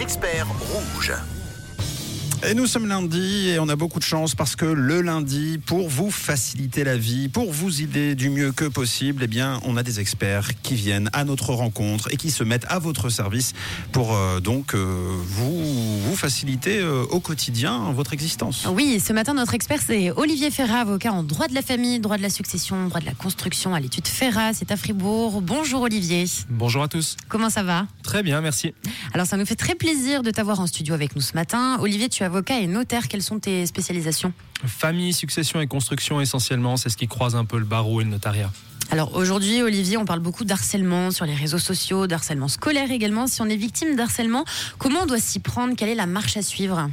experts rouges. Et nous sommes lundi et on a beaucoup de chance parce que le lundi, pour vous faciliter la vie, pour vous aider du mieux que possible, eh bien, on a des experts qui viennent à notre rencontre et qui se mettent à votre service pour euh, donc euh, vous, vous faciliter euh, au quotidien votre existence. Oui, ce matin, notre expert, c'est Olivier Ferrat, avocat en droit de la famille, droit de la succession, droit de la construction à l'étude Ferrat. C'est à Fribourg. Bonjour Olivier. Bonjour à tous. Comment ça va? Très bien, merci. Alors, ça nous fait très plaisir de t'avoir en studio avec nous ce matin. Olivier, tu es avocat et notaire. Quelles sont tes spécialisations Famille, succession et construction essentiellement, c'est ce qui croise un peu le barreau et le notariat. Alors aujourd'hui, Olivier, on parle beaucoup d'harcèlement sur les réseaux sociaux, d'harcèlement scolaire également. Si on est victime d'harcèlement, comment on doit s'y prendre? Quelle est la marche à suivre?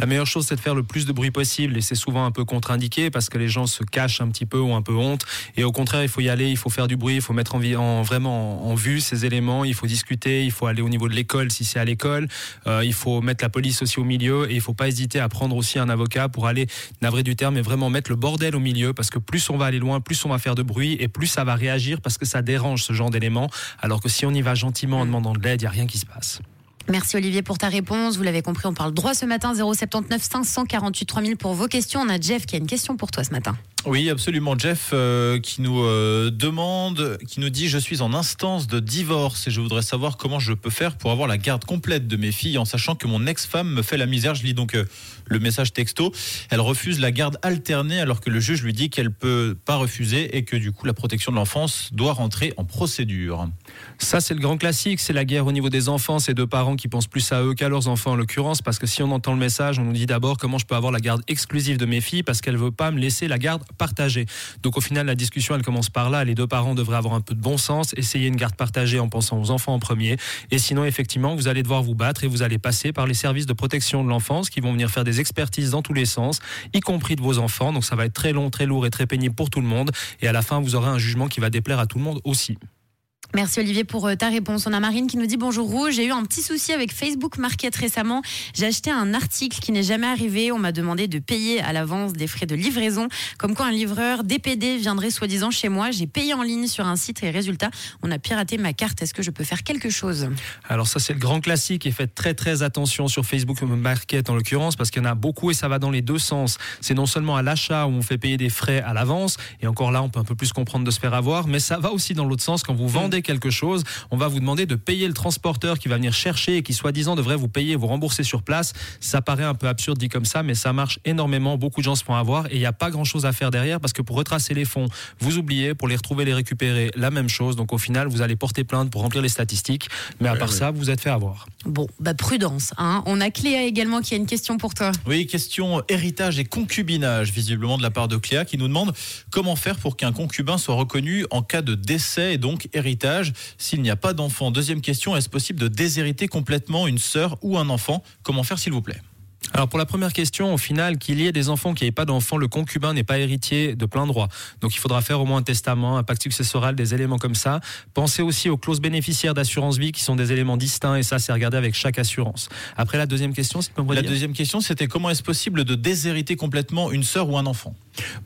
La meilleure chose, c'est de faire le plus de bruit possible et c'est souvent un peu contre-indiqué parce que les gens se cachent un petit peu ou un peu honte. Et au contraire, il faut y aller, il faut faire du bruit, il faut mettre en, en- vraiment en, vue ces éléments, il faut discuter, il faut aller au niveau de l'école si c'est à l'école, Euh, il faut mettre la police aussi au milieu et il faut pas hésiter à prendre aussi un avocat pour aller, navré du terme, mais vraiment mettre le bordel au milieu parce que plus on va aller loin, plus on va faire de bruit et plus ça va réagir parce que ça dérange ce genre d'éléments. Alors que si on y va gentiment en demandant de l'aide, il n'y a rien qui se passe. Merci Olivier pour ta réponse. Vous l'avez compris, on parle droit ce matin 079 548 3000 pour vos questions. On a Jeff qui a une question pour toi ce matin. Oui, absolument. Jeff euh, qui nous euh, demande, qui nous dit Je suis en instance de divorce et je voudrais savoir comment je peux faire pour avoir la garde complète de mes filles en sachant que mon ex-femme me fait la misère. Je lis donc euh, le message texto. Elle refuse la garde alternée alors que le juge lui dit qu'elle peut pas refuser et que du coup la protection de l'enfance doit rentrer en procédure. Ça, c'est le grand classique, c'est la guerre au niveau des enfants, ces deux parents qui pensent plus à eux qu'à leurs enfants en l'occurrence, parce que si on entend le message, on nous dit d'abord comment je peux avoir la garde exclusive de mes filles, parce qu'elle veut pas me laisser la garde partagée. Donc au final, la discussion, elle commence par là, les deux parents devraient avoir un peu de bon sens, essayer une garde partagée en pensant aux enfants en premier, et sinon, effectivement, vous allez devoir vous battre et vous allez passer par les services de protection de l'enfance qui vont venir faire des expertises dans tous les sens, y compris de vos enfants, donc ça va être très long, très lourd et très pénible pour tout le monde, et à la fin, vous aurez un jugement qui va déplaire à tout le monde aussi. Merci Olivier pour euh, ta réponse. On a Marine qui nous dit bonjour Rouge. J'ai eu un petit souci avec Facebook Market récemment. J'ai acheté un article qui n'est jamais arrivé. On m'a demandé de payer à l'avance des frais de livraison. Comme quoi un livreur DPD viendrait soi-disant chez moi. J'ai payé en ligne sur un site et résultat, on a piraté ma carte. Est-ce que je peux faire quelque chose? Alors ça c'est le grand classique et faites très très attention sur Facebook Market en l'occurrence parce qu'il y en a beaucoup et ça va dans les deux sens. C'est non seulement à l'achat où on fait payer des frais à l'avance et encore là on peut un peu plus comprendre de se faire avoir, mais ça va aussi dans l'autre sens quand vous vendez quelque chose, on va vous demander de payer le transporteur qui va venir chercher et qui soi-disant devrait vous payer, vous rembourser sur place. Ça paraît un peu absurde dit comme ça, mais ça marche énormément. Beaucoup de gens se font avoir et il n'y a pas grand-chose à faire derrière parce que pour retracer les fonds, vous oubliez, pour les retrouver, les récupérer, la même chose. Donc au final, vous allez porter plainte pour remplir les statistiques, mais à part ça, vous êtes fait avoir. Bon, bah prudence. Hein. On a Cléa également qui a une question pour toi. Oui, question héritage et concubinage, visiblement de la part de Cléa, qui nous demande comment faire pour qu'un concubin soit reconnu en cas de décès et donc héritage s'il n'y a pas d'enfant. Deuxième question, est-ce possible de déshériter complètement une sœur ou un enfant? Comment faire, s'il vous plaît? Alors pour la première question, au final, qu'il y ait des enfants, qu'il n'y ait pas d'enfants, le concubin n'est pas héritier de plein droit. Donc il faudra faire au moins un testament, un pacte successoral, des éléments comme ça. Pensez aussi aux clauses bénéficiaires d'assurance vie qui sont des éléments distincts et ça c'est regardé avec chaque assurance. Après la deuxième question, c'est La deuxième question, c'était comment est-ce possible de déshériter complètement une sœur ou un enfant?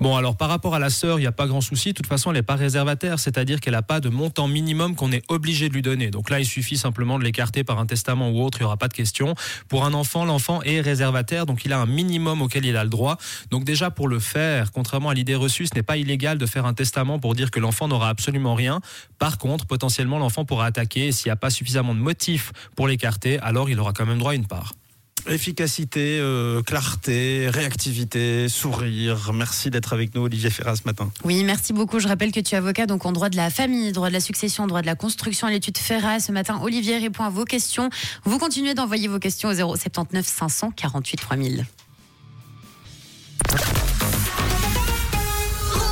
Bon, alors par rapport à la sœur, il n'y a pas grand souci. De toute façon, elle n'est pas réservataire, c'est-à-dire qu'elle n'a pas de montant minimum qu'on est obligé de lui donner. Donc là, il suffit simplement de l'écarter par un testament ou autre, il n'y aura pas de question. Pour un enfant, l'enfant est réservataire, donc il a un minimum auquel il a le droit. Donc déjà, pour le faire, contrairement à l'idée reçue, ce n'est pas illégal de faire un testament pour dire que l'enfant n'aura absolument rien. Par contre, potentiellement, l'enfant pourra attaquer s'il n'y a pas suffisamment de motifs pour l'écarter, alors il aura quand même droit à une part. Efficacité, euh, clarté, réactivité, sourire. Merci d'être avec nous, Olivier Ferrat, ce matin. Oui, merci beaucoup. Je rappelle que tu es avocat donc en droit de la famille, droit de la succession, droit de la construction à l'étude Ferrat. Ce matin, Olivier répond à vos questions. Vous continuez d'envoyer vos questions au 079 548 3000.